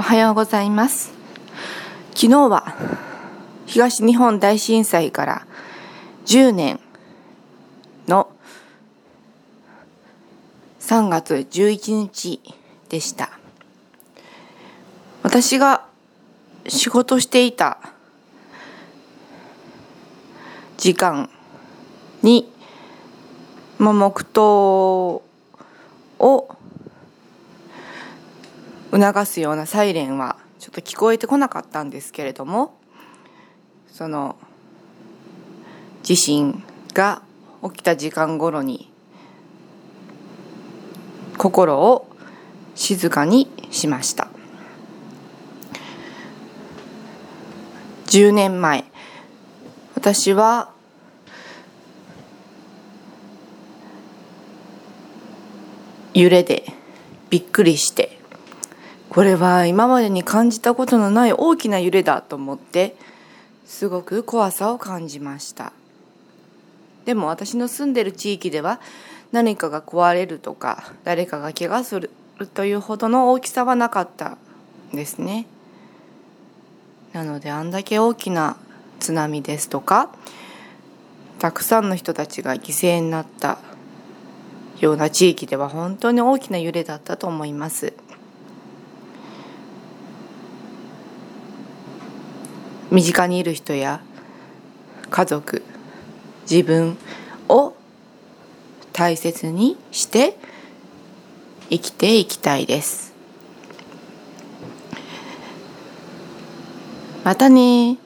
おはようございます。昨日は東日本大震災から10年の3月11日でした。私が仕事していた時間に、まあ、黙祷を促すようなサイレンはちょっと聞こえてこなかったんですけれどもその地震が起きた時間頃に心を静かにしました。10年前私は揺れでびっくりしてこれは今までに感じたことのない大きな揺れだと思ってすごく怖さを感じましたでも私の住んでる地域では何かが壊れるとか誰かが怪我するというほどの大きさはなかったですねなのであんだけ大きな津波ですとかたくさんの人たちが犠牲になったような地域では本当に大きな揺れだったと思います。身近にいる人や家族自分を大切にして生きていきたいです。またね。